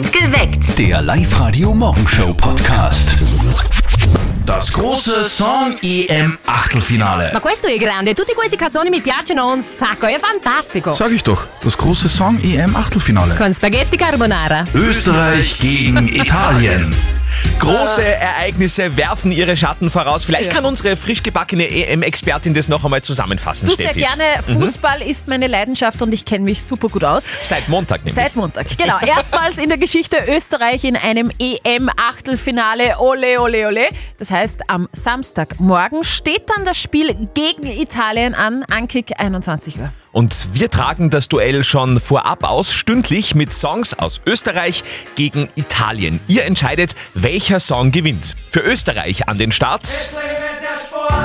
Geweckt. Der Live-Radio-Morgenshow-Podcast. Das große Song-EM-Achtelfinale. Ma questo è grande, tutte queste canzoni mi piacciono un sacco, è fantastico. Sag ich doch, das große Song-EM-Achtelfinale. Con spaghetti carbonara. Österreich gegen Italien. Große Ereignisse werfen ihre Schatten voraus. Vielleicht kann unsere frisch gebackene EM-Expertin das noch einmal zusammenfassen, Du sehr Steffi. gerne. Fußball ist meine Leidenschaft und ich kenne mich super gut aus. Seit Montag nämlich. Seit Montag, genau. Erstmals in der Geschichte Österreich in einem EM-Achtelfinale. Ole, ole, ole. Das heißt, am Samstagmorgen steht dann das Spiel gegen Italien an, Ankick 21 Uhr. Und wir tragen das Duell schon vorab aus, stündlich mit Songs aus Österreich gegen Italien. Ihr entscheidet, welcher Song gewinnt. Für Österreich an den Start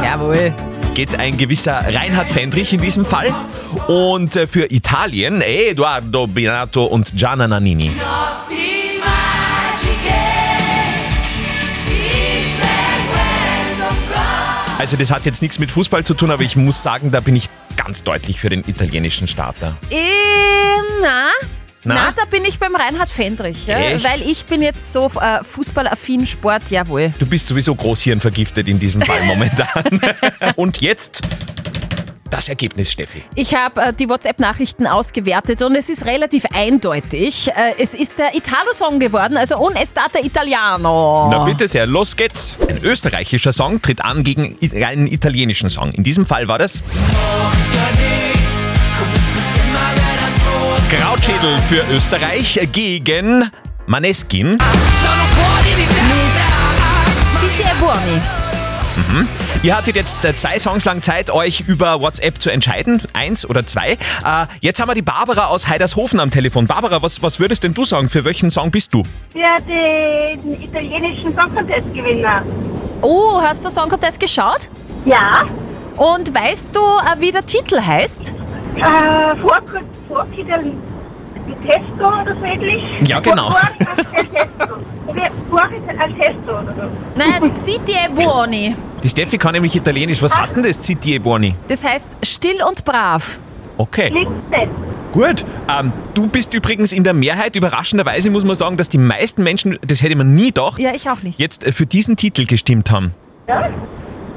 Jawohl. geht ein gewisser Reinhard Fendrich in diesem Fall. Und äh, für Italien Eduardo Binato und Gianna Nannini. Also das hat jetzt nichts mit Fußball zu tun, aber ich muss sagen, da bin ich ganz deutlich für den italienischen Starter. Ähm, na, Na? na, da bin ich beim Reinhard Fendrich. Ja, weil ich bin jetzt so äh, fußballaffin, Sport, jawohl. Du bist sowieso großhirnvergiftet in diesem Fall momentan. Und jetzt das Ergebnis, Steffi. Ich habe äh, die WhatsApp-Nachrichten ausgewertet und es ist relativ eindeutig. Äh, es ist der Italo-Song geworden, also Un Estate Italiano. Na bitte sehr, los geht's. Ein österreichischer Song tritt an gegen i- einen italienischen Song. In diesem Fall war das Krautschädel für Österreich gegen Maneskin. E buoni. Ihr hattet jetzt äh, zwei Songs lang Zeit, euch über WhatsApp zu entscheiden. Eins oder zwei. Äh, jetzt haben wir die Barbara aus Heidershofen am Telefon. Barbara, was, was würdest denn du sagen? Für welchen Song bist du? für den italienischen Song Contest Gewinner. Oh, hast du Song Contest geschaut? Ja, Und weißt du, äh, wie der Titel heißt? äh, vor, Vortitel Testo oder so ähnlich. Ja, genau. Vor- vor- Testo. Vor als Testo oder so. Nein, Zitti e buoni. Die Steffi kann nämlich Italienisch. Was heißt denn das, Citi e Buoni? Das heißt still und brav. Okay. Klingt nett. Gut, ähm, du bist übrigens in der Mehrheit. Überraschenderweise muss man sagen, dass die meisten Menschen, das hätte man nie gedacht, Ja, ich auch nicht. jetzt äh, für diesen Titel gestimmt haben. Ja,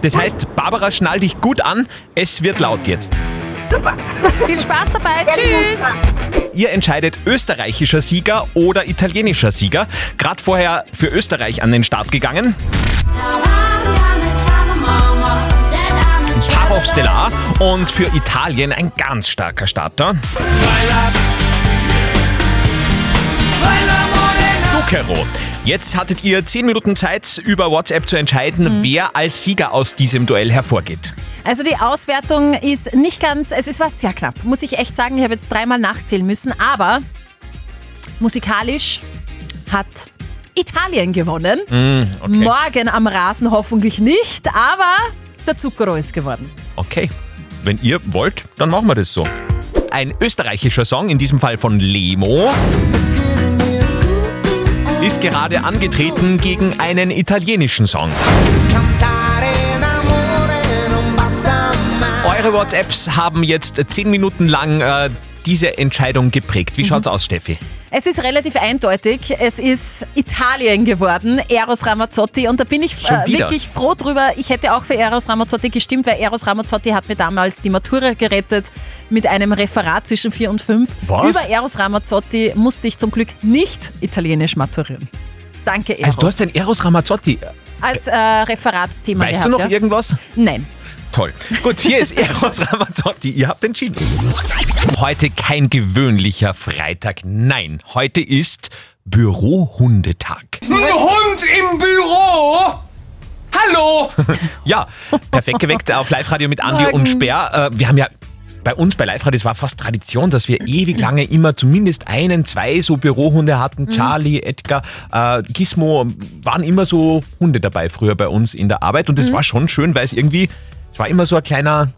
Das heißt, Barbara, schnall dich gut an. Es wird laut jetzt. super. Viel Spaß dabei. Tschüss. Ihr entscheidet österreichischer Sieger oder italienischer Sieger. Gerade vorher für Österreich an den Start gegangen. Parov Stellar und für Italien ein ganz starker Starter. Zucchero. Jetzt hattet ihr 10 Minuten Zeit, über WhatsApp zu entscheiden, wer als Sieger aus diesem Duell hervorgeht. Also die Auswertung ist nicht ganz, es ist was sehr knapp, muss ich echt sagen. Ich habe jetzt dreimal nachzählen müssen, aber musikalisch hat Italien gewonnen. Morgen am Rasen hoffentlich nicht, aber der Zucchero ist geworden. Okay, wenn ihr wollt, dann machen wir das so. Ein österreichischer Song, in diesem Fall von Lemo, ist gerade angetreten gegen einen italienischen Song. Eure WhatsApps haben jetzt zehn Minuten lang äh, diese Entscheidung geprägt. Wie schaut's aus, Steffi? Es ist relativ eindeutig. Es ist Italien geworden, Eros Ramazzotti. Und da bin ich äh, wirklich froh drüber. Ich hätte auch für Eros Ramazzotti gestimmt, weil Eros Ramazzotti hat mir damals die Matura gerettet mit einem Referat zwischen 4 und 5. Was? Über Eros Ramazzotti musste ich zum Glück nicht italienisch maturieren. Danke, Eros. Also du hast den Eros Ramazzotti. Als äh, Referatsthema Weißt gehabt, du noch ja? irgendwas? Nein. Toll. Gut, hier ist Eros Ramazzotti. Ihr habt entschieden. Heute kein gewöhnlicher Freitag. Nein, heute ist Bürohundetag. Hund im Büro? Hallo? Ja, perfekt geweckt auf Live-Radio mit Andi und Sperr. Äh, wir haben ja bei uns bei Live-Radio, es war fast Tradition, dass wir ewig lange immer zumindest einen, zwei so Bürohunde hatten. Charlie, Edgar, äh, Gizmo, waren immer so Hunde dabei früher bei uns in der Arbeit. Und das war schon schön, weil es irgendwie, es war immer so ein kleiner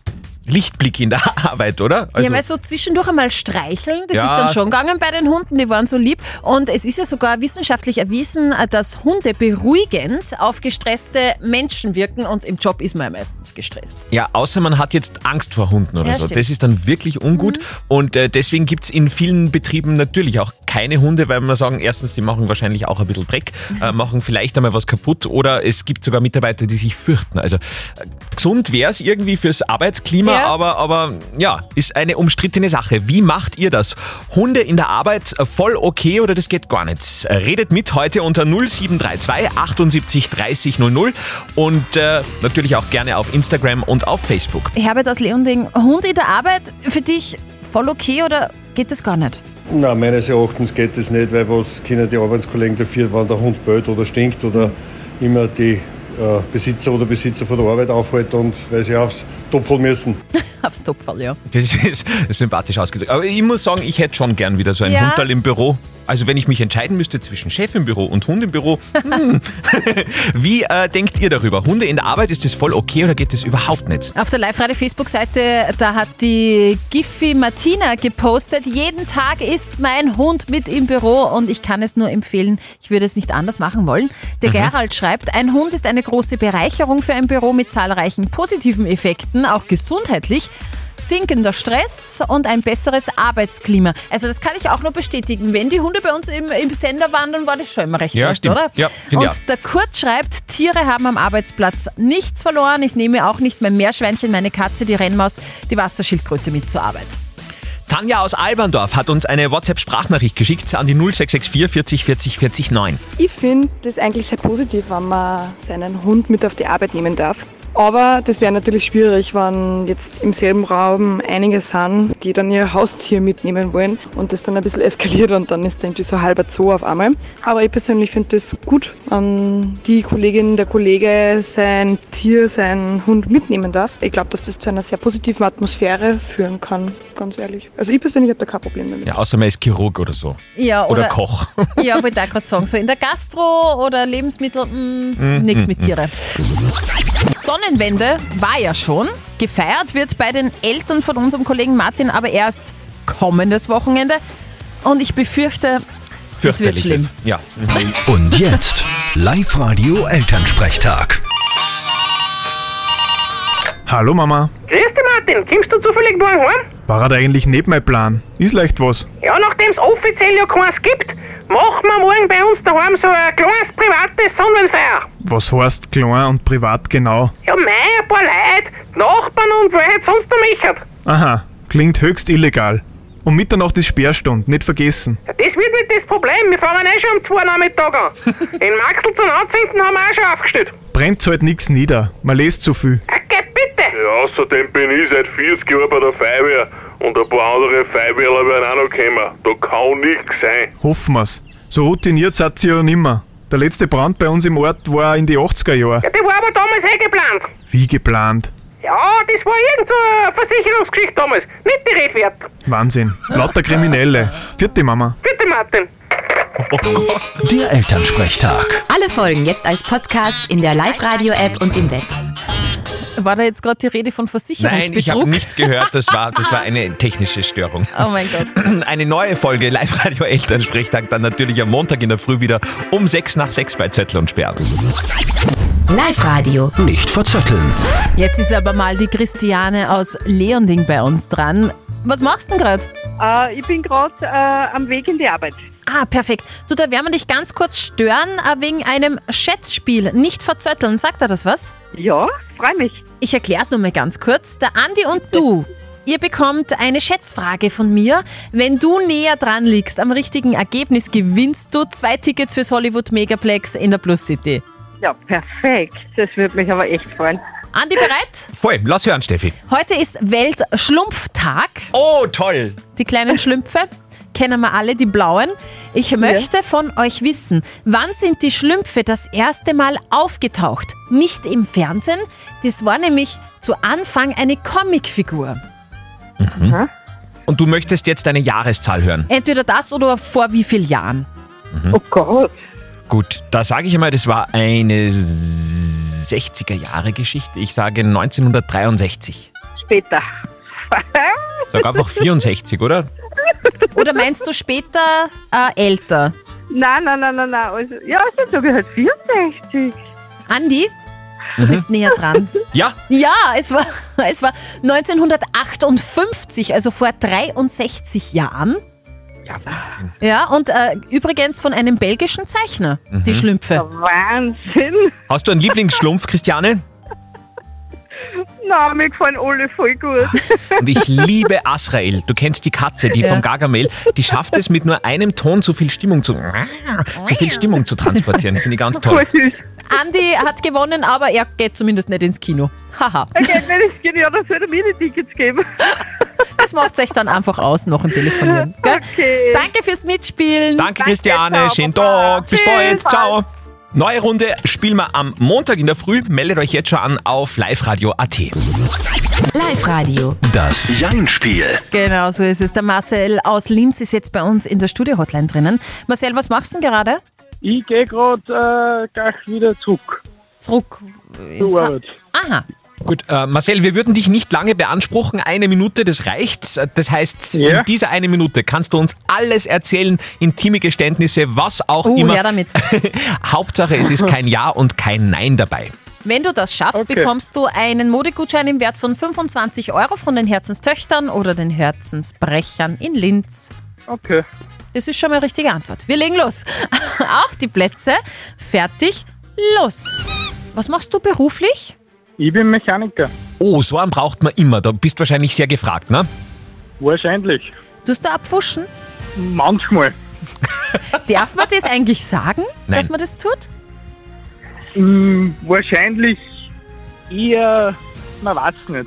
Lichtblick in der Arbeit, oder? Also, ja, weil so zwischendurch einmal streicheln, das Ja. ist dann schon gegangen bei den Hunden, die waren so lieb. Und es ist ja sogar wissenschaftlich erwiesen, dass Hunde beruhigend auf gestresste Menschen wirken und im Job ist man ja meistens gestresst. ja, außer man hat jetzt Angst vor Hunden oder Ja, so. stimmt. Mhm. Das ist dann wirklich ungut. Und äh, deswegen gibt's in vielen Betrieben natürlich auch keine Hunde, weil man sagen, erstens, die machen wahrscheinlich auch ein bisschen Dreck, äh, Mhm. machen vielleicht einmal was kaputt oder es gibt sogar Mitarbeiter, die sich fürchten. Also äh, gesund wäre es irgendwie fürs Arbeitsklima, Ja. aber, aber ja, ist eine umstrittene Sache. Wie macht ihr das? Hunde in der Arbeit äh, voll okay oder das geht gar nicht? Äh, Redet mit heute unter 0732 78 30 00 und äh, natürlich auch gerne auf Instagram und auf Facebook. Herbert aus Leonding, Hund in der Arbeit, für dich voll okay oder geht das gar nicht? Nein, meines Erachtens geht das nicht, weil was können die Arbeitskollegen dafür, wenn der Hund bellt oder stinkt oder immer die äh, Besitzer oder Besitzer von der Arbeit aufhalten und weil sie aufs Topfel müssen. Aufs Topfall, ja. Das ist sympathisch ausgedrückt. Aber ich muss sagen, ich hätte schon gern wieder so ein Ja. Hundal im Büro. Also wenn ich mich entscheiden müsste zwischen Chef im Büro und Hund im Büro, hm. wie äh, denkt ihr darüber? Hunde in der Arbeit, ist das voll okay oder geht das überhaupt nicht? Auf der Live-Radio-Facebook-Seite, da hat die Giffy Martina gepostet, jeden Tag ist mein Hund mit im Büro und ich kann es nur empfehlen, ich würde es nicht anders machen wollen. Der Gerald schreibt, ein Hund ist eine große Bereicherung für ein Büro mit zahlreichen positiven Effekten, auch gesundheitlich. Sinkender Stress und ein besseres Arbeitsklima. Also das kann ich auch nur bestätigen. Wenn die Hunde bei uns im, im Sender waren, dann war das schon immer recht Ja, stimmt. oder? Ja, und der Kurt schreibt, Tiere haben am Arbeitsplatz nichts verloren. Ich nehme auch nicht mein Meerschweinchen, meine Katze, die Rennmaus, die Wasserschildkröte mit zur Arbeit. Tanja aus Alberndorf hat uns eine WhatsApp-Sprachnachricht geschickt an die 0664 40 40 40 9. Ich finde das eigentlich sehr positiv, wenn man seinen Hund mit auf die Arbeit nehmen darf. Aber das wäre natürlich schwierig, wenn jetzt im selben Raum einige sind, die dann ihr Haustier mitnehmen wollen und das dann ein bisschen eskaliert und dann ist irgendwie so halber Zoo auf einmal. Aber ich persönlich finde das gut, wenn die Kollegin, der Kollege sein Tier, seinen Hund mitnehmen darf. Ich glaube, dass das zu einer sehr positiven Atmosphäre führen kann, ganz ehrlich. Also ich persönlich habe da kein Problem damit. Ja, außer man ist Chirurg oder so. Ja, Oder, Koch. Ja, wollte ich auch gerade sagen. So in der Gastro oder Lebensmittel, mh, nichts mit Tiere. Sonnenwende war ja schon. Gefeiert wird bei den Eltern von unserem Kollegen Martin aber erst kommendes Wochenende. Und ich befürchte, das wird schlimm. Ja. Und jetzt Live-Radio Elternsprechtag. Hallo Mama, Grüß dich, Martin. Kommst du zufällig morgen heim? war halt eigentlich nicht mein Plan. Ist leicht was. Ja, nachdem es offiziell ja keins gibt, machen wir morgen bei uns daheim so ein kleines privates Sonnenfeuer. Was heißt klein und privat genau? Ja, mei, ein paar Leute, Nachbarn und wer hätte sonst noch mechert? Aha, klingt höchst illegal. Um Mitternacht ist Sperrstunde, nicht vergessen. Ja, das wird nicht das Problem. Wir fahren eh schon um zwei Nachmittag an. In Maxl zum Anzünden haben wir auch schon aufgestellt. Brennt halt nix nieder, man lest zu viel. Geh bitte. Ja, außerdem bin ich seit 40 Jahren bei der Feuerwehr und ein paar andere Feuerwehrler werden auch noch kommen. Da kann nichts sein. Hoffen wir's. So routiniert seid ihr ja nimmer. Der letzte Brand bei uns im Ort war in die 80er Jahre. Ja, die war aber damals eh geplant. Wie geplant. Ja, das war irgend so eine Versicherungsgeschichte damals. Nicht die Rede wert. Wahnsinn. Lauter Kriminelle. Vierte Mama. Bitte, Martin. Der Elternsprechtag. Alle Folgen jetzt als Podcast in der Live-Radio-App und im Web. War da jetzt gerade die Rede von Nein, ich Versicherungsbetrug? habe nichts gehört. Das war, das war eine technische Störung. Oh mein Gott. Eine neue Folge Live-Radio Elternsprechtag dann natürlich am Montag in der Früh wieder um 6 nach 6 bei Zettel und Sperr. Live-Radio. Nicht verzetteln. Jetzt ist aber mal die Christiane aus Leonding bei uns dran. Was machst du denn gerade? Äh, ich bin gerade äh, am Weg in die Arbeit. Ah, perfekt. Du, da werden wir dich ganz kurz stören äh, wegen einem Schätzspiel. Nicht verzötteln. Sagt er das was? Ja, freu mich. Ich erkläre es nur mal ganz kurz. Der Andi und du, ihr bekommt eine Schätzfrage von mir. Wenn du näher dran liegst am richtigen Ergebnis, gewinnst du zwei Tickets fürs Hollywood Megaplex in der Plus City. Ja, perfekt. Das würde mich aber echt freuen. Andi, bereit? Voll, lass hören, Steffi. Heute ist Weltschlumpftag. Oh, toll. Die kleinen Schlümpfe kennen wir alle, die blauen. Ich möchte von euch wissen, wann sind die Schlümpfe das erste Mal aufgetaucht? Nicht im Fernsehen, das war nämlich zu Anfang eine Comicfigur. Und du möchtest jetzt eine Jahreszahl hören. Entweder das oder vor wie vielen Jahren? Oh Gott. Gut, da sage ich einmal, das war eine 60er Jahre Geschichte. Ich sage 1963. später. Sag einfach 64, oder? Oder meinst du später äh, älter? nein, nein, nein, nein, nein. Also, ja, dann sage ich halt 64. Andi, du bist näher dran. Ja, Ja, es war, es war 1958, also vor 63 Jahren. ja, Wahnsinn. Ja, und äh, übrigens von einem belgischen Zeichner, die Schlümpfe. Wahnsinn. Hast du einen Lieblingsschlumpf, Christiane? Na, mir gefallen alle voll gut. Und ich liebe Asrael. Du kennst die Katze, die Ja. vom Gargamel. Die schafft es mit nur einem Ton so viel Stimmung zu, so viel Stimmung zu transportieren. Finde ich ganz toll. Andi hat gewonnen, aber er geht zumindest nicht ins Kino. Haha. Okay, wenn es geht, ja, dann soll er mir die Tickets geben. Das macht euch dann einfach aus, noch ein Telefonieren. Gell? Okay. Danke fürs Mitspielen. Danke, Christiane. ciao, Schönen. Tag. Bis bald. Ciao. Neue Runde spielen wir am Montag in der Früh. Meldet euch jetzt schon an auf liveradio.at. Live-Radio. Das Jein-Spiel. Genau, so ist es. Der Marcel aus Linz ist jetzt bei uns in der Studio-Hotline drinnen. Marcel, was machst du denn gerade? Ich gehe gerade äh, gleich wieder zurück Zurück ins zur Arbeit. Aha. Gut, äh, Marcel, wir würden dich nicht lange beanspruchen. Eine Minute, das reicht. Das heißt, Ja. in dieser eine Minute kannst du uns alles erzählen, intime Geständnisse, was auch Uh, immer. her damit. Hauptsache, es ist kein Ja und kein Nein dabei. Wenn du das schaffst, Okay. bekommst du einen Modegutschein im Wert von 25 Euro von den Herzenstöchtern oder den Herzensbrechern in Linz. Okay. Das ist schon mal richtige Antwort. Wir legen los. Auf die Plätze. Fertig. Los. Was machst du beruflich? Ich bin Mechaniker. Oh, so einen braucht man immer. Da bist wahrscheinlich sehr gefragt, ne? Wahrscheinlich. Tust du abfuschen? Manchmal. Darf man das eigentlich sagen, Nein. dass man das tut? Hm, wahrscheinlich eher, man weiß nicht.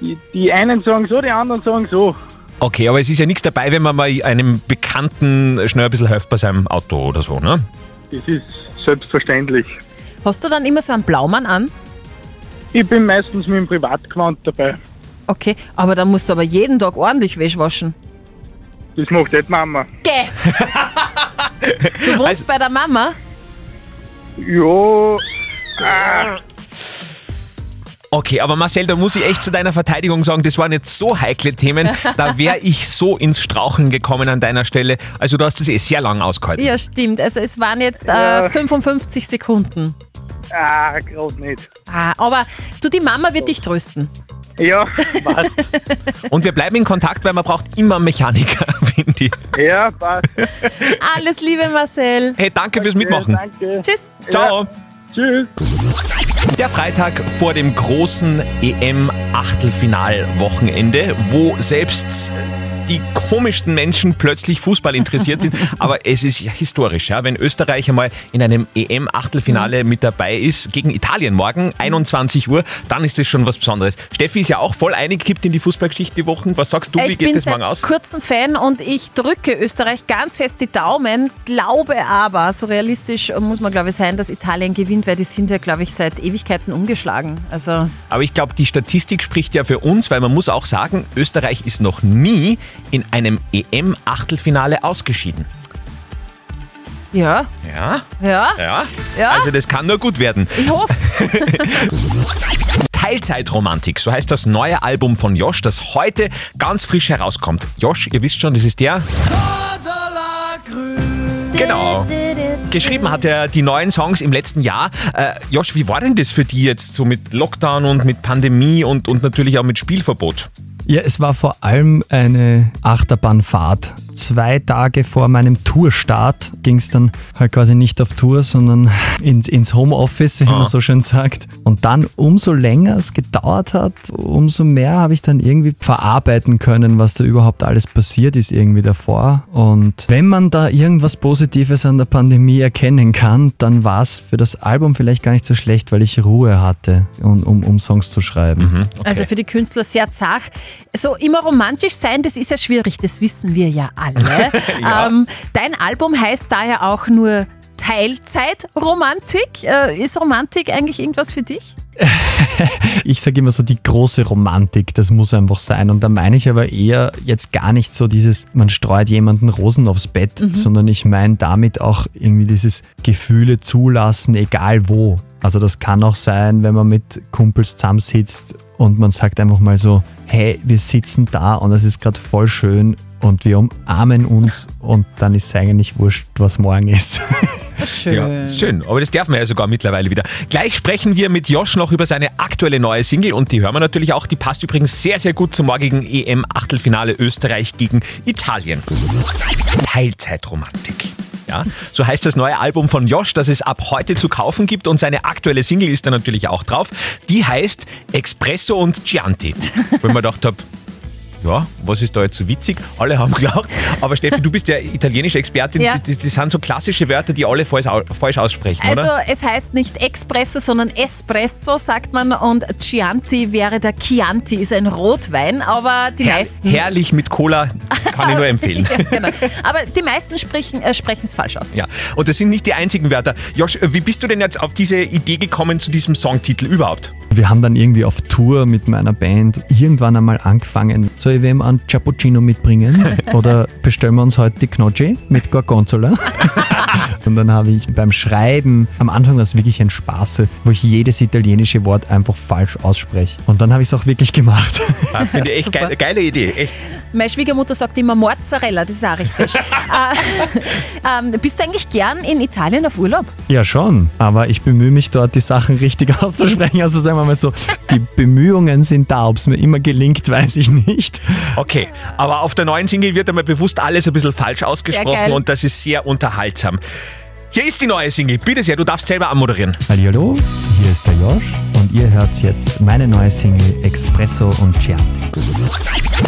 Die, die einen sagen so, die anderen sagen so. Okay, aber es ist ja nichts dabei, wenn man mal einem Bekannten schnell ein bisschen hilft bei seinem Auto oder so, ne? Das ist selbstverständlich. Hast du dann immer so einen Blaumann an? Ich bin meistens mit dem Privatgewand dabei. Okay, aber dann musst du aber jeden Tag ordentlich Wäsche waschen. Das macht nicht Mama. Geh! Du wohnst Also- bei der Mama? Ja, Okay, aber Marcel, da muss ich echt zu deiner Verteidigung sagen, das waren jetzt so heikle Themen, da wäre ich so ins Straucheln gekommen an deiner Stelle. Also du hast das eh sehr lang ausgehalten. Ja, stimmt. Also es waren jetzt äh, Ja. 55 Sekunden. Ah, gerade nicht. Ah, aber du, die Mama wird dich trösten. Ja, passt. Und wir bleiben in Kontakt, weil man braucht immer einen Mechaniker, finde ich. ja, passt. Alles Liebe, Marcel. Hey, danke fürs Mitmachen. Danke. Tschüss. Ciao. Tschüss. Der Freitag vor dem großen EM-Achtelfinal-Wochenende, wo selbst die komischsten Menschen plötzlich Fußball interessiert sind. Aber es ist ja historisch, ja, wenn Österreich einmal in einem EM-Achtelfinale mit dabei ist, gegen Italien morgen, 21 Uhr, dann ist das schon was Besonderes. Steffi ist ja auch voll eingekippt in die Fußballgeschichte die Wochen. Was sagst du, wie ich geht bin das morgen aus? kurzem Fan und ich drücke Österreich ganz fest die Daumen, glaube aber, so realistisch muss man glaube ich sein, dass Italien gewinnt, weil die sind ja glaube ich seit Ewigkeiten umgeschlagen. Also Aber ich glaube, die Statistik spricht ja für uns, weil man muss auch sagen, Österreich ist noch nie in einem EM-Achtelfinale ausgeschieden. ja, Ja, ja, ja. ja, Also das kann nur gut werden. ich hoff's. Teilzeitromantik, so heißt das neue Album von Josh, das heute ganz frisch herauskommt. Josh, ihr wisst schon, das ist der. Genau. Geschrieben hat er die neuen Songs im letzten Jahr. Äh, Josh, wie war denn das für die jetzt so mit Lockdown und mit Pandemie und, und natürlich auch mit Spielverbot? Ja, es war vor allem eine Achterbahnfahrt. Zwei Tage vor meinem Tourstart ging es dann halt quasi nicht auf Tour, sondern ins, ins Homeoffice, wie man so schön sagt. Und dann, umso länger es gedauert hat, umso mehr habe ich dann irgendwie verarbeiten können, was da überhaupt alles passiert ist irgendwie davor. Und wenn man da irgendwas Positives an der Pandemie erkennen kann, dann war es für das Album vielleicht gar nicht so schlecht, weil ich Ruhe hatte, um, um, um Songs zu schreiben. Also für die Künstler sehr zart. So immer romantisch sein, das ist ja schwierig, das wissen wir ja alle. Ja. ähm, dein Album heißt daher auch nur Teilzeitromantik. Äh, ist Romantik eigentlich irgendwas für dich? Ich sage immer so, die große Romantik, das muss einfach sein. Und da meine ich aber eher jetzt gar nicht so dieses, man streut jemanden Rosen aufs Bett, sondern ich meine damit auch irgendwie dieses Gefühle zulassen, egal wo. Also das kann auch sein, wenn man mit Kumpels zusammensitzt und man sagt einfach mal so, hey, wir sitzen da und es ist gerade voll schön und wir umarmen uns und dann ist es eigentlich wurscht, was morgen ist. Schön. Ja, schön, aber das darf man ja sogar mittlerweile wieder. Gleich sprechen wir mit Josh noch über seine aktuelle neue Single und die hören wir natürlich auch. Die passt übrigens sehr, sehr gut zum morgigen EM-Achtelfinale Österreich gegen Italien. Teilzeitromantik. Ja, so heißt das neue Album von Josh, das es ab heute zu kaufen gibt und seine aktuelle Single ist da natürlich auch drauf. Die heißt Espresso und Chianti. Wo ich mir gedacht habe, ja, was ist da jetzt so witzig? Alle haben gelacht. Aber Steffi, du bist ja italienische Expertin. Ja. Das, das sind so klassische Wörter, die alle falsch, falsch aussprechen, Also oder? es heißt nicht Espresso, sondern Espresso, sagt man. Und Chianti wäre der Chianti, ist ein Rotwein, aber die meisten... Herrlich mit Cola, kann ich nur empfehlen. ja, genau. Aber die meisten sprechen äh, es falsch aus. Ja, und das sind nicht die einzigen Wörter. Josh, wie bist du denn jetzt auf diese Idee gekommen zu diesem Songtitel überhaupt? Wir haben dann irgendwie auf Tour mit meiner Band irgendwann einmal angefangen. Soll ich wem einen Cappuccino mitbringen? Oder bestellen wir uns heute die Gnocchi mit Gorgonzola? Und dann habe ich beim Schreiben, am Anfang es wirklich ein Spaß, wo ich jedes italienische Wort einfach falsch ausspreche. Und dann habe ich es auch wirklich gemacht. Ah, Finde ich echt geile, geile Idee. Echt. Meine Schwiegermutter sagt immer Mozzarella, das ist auch richtig. äh, ähm, bist du eigentlich gern in Italien auf Urlaub? Ja, schon. Aber ich bemühe mich dort, die Sachen richtig auszusprechen. Also sagen wir mal so, die Bemühungen sind da. Ob es mir immer gelingt, weiß ich nicht. Okay, aber auf der neuen Single wird einmal bewusst alles ein bisschen falsch ausgesprochen und das ist sehr unterhaltsam. Hier ist die neue Single. Bitte sehr, du darfst selber anmoderieren. Hallo, hier ist der Josh und ihr hört jetzt meine neue Single Espresso und Chianti.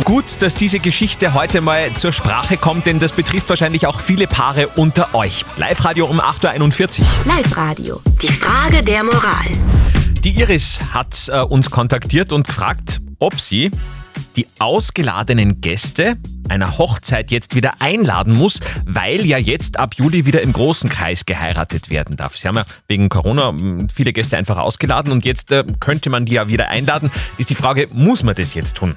Gut, dass diese Geschichte heute mal zur Sprache kommt, denn das betrifft wahrscheinlich auch viele Paare unter euch. Live-Radio um 8.41 Uhr. Live-Radio. Die Frage der Moral. Die Iris hat äh, uns kontaktiert und gefragt, ob sie die ausgeladenen Gäste einer Hochzeit jetzt wieder einladen muss, weil ja jetzt ab Juli wieder im großen Kreis geheiratet werden darf. Sie haben ja wegen Corona mh, viele Gäste einfach ausgeladen und jetzt äh, könnte man die ja wieder einladen. Ist die Frage, muss man das jetzt tun?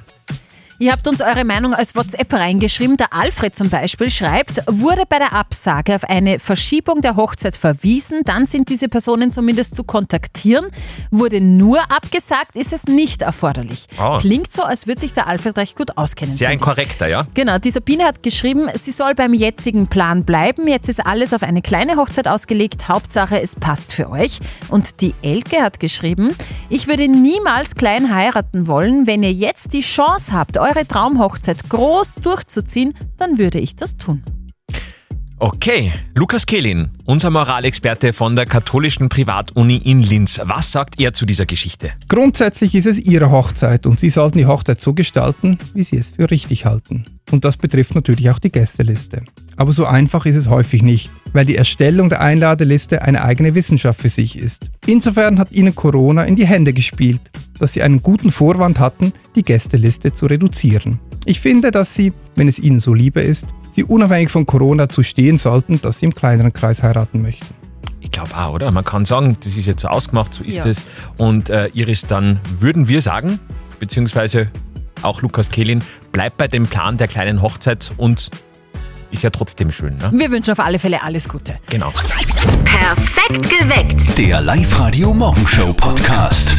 Ihr habt uns eure Meinung als WhatsApp reingeschrieben. Der Alfred zum Beispiel schreibt, wurde bei der Absage auf eine Verschiebung der Hochzeit verwiesen, dann sind diese Personen zumindest zu kontaktieren. Wurde nur abgesagt, ist es nicht erforderlich. Ah. Klingt so, als würde sich der Alfred recht gut auskennen. Sehr ein korrekter, ja? Genau, die Sabine hat geschrieben, sie soll beim jetzigen Plan bleiben. Jetzt ist alles auf eine kleine Hochzeit ausgelegt. Hauptsache, es passt für euch. Und die Elke hat geschrieben, ich würde niemals klein heiraten wollen. Wenn ihr jetzt die Chance habt, eure Traumhochzeit groß durchzuziehen, dann würde ich das tun. Okay, Lukas Kehlin, unser Moralexperte von der katholischen Privatuni in Linz. Was sagt er zu dieser Geschichte? Grundsätzlich ist es Ihre Hochzeit und Sie sollten die Hochzeit so gestalten, wie Sie es für richtig halten. Und das betrifft natürlich auch die Gästeliste. Aber so einfach ist es häufig nicht, weil die Erstellung der Einladeliste eine eigene Wissenschaft für sich ist. Insofern hat Ihnen Corona in die Hände gespielt, dass Sie einen guten Vorwand hatten, die Gästeliste zu reduzieren. Ich finde, dass Sie, wenn es Ihnen so lieber ist, Sie unabhängig von Corona zu stehen sollten, dass Sie im kleineren Kreis heiraten möchten. Ich glaube auch, oder? Man kann sagen, das ist jetzt so ausgemacht, so ist Ja. es. Und äh, Iris, dann würden wir sagen, beziehungsweise auch Lukas Kehlin, bleibt bei dem Plan der kleinen Hochzeit und ist ja trotzdem schön, ne? Wir wünschen auf alle Fälle alles Gute. Genau. Perfekt geweckt. Der Live-Radio Morgenshow Podcast.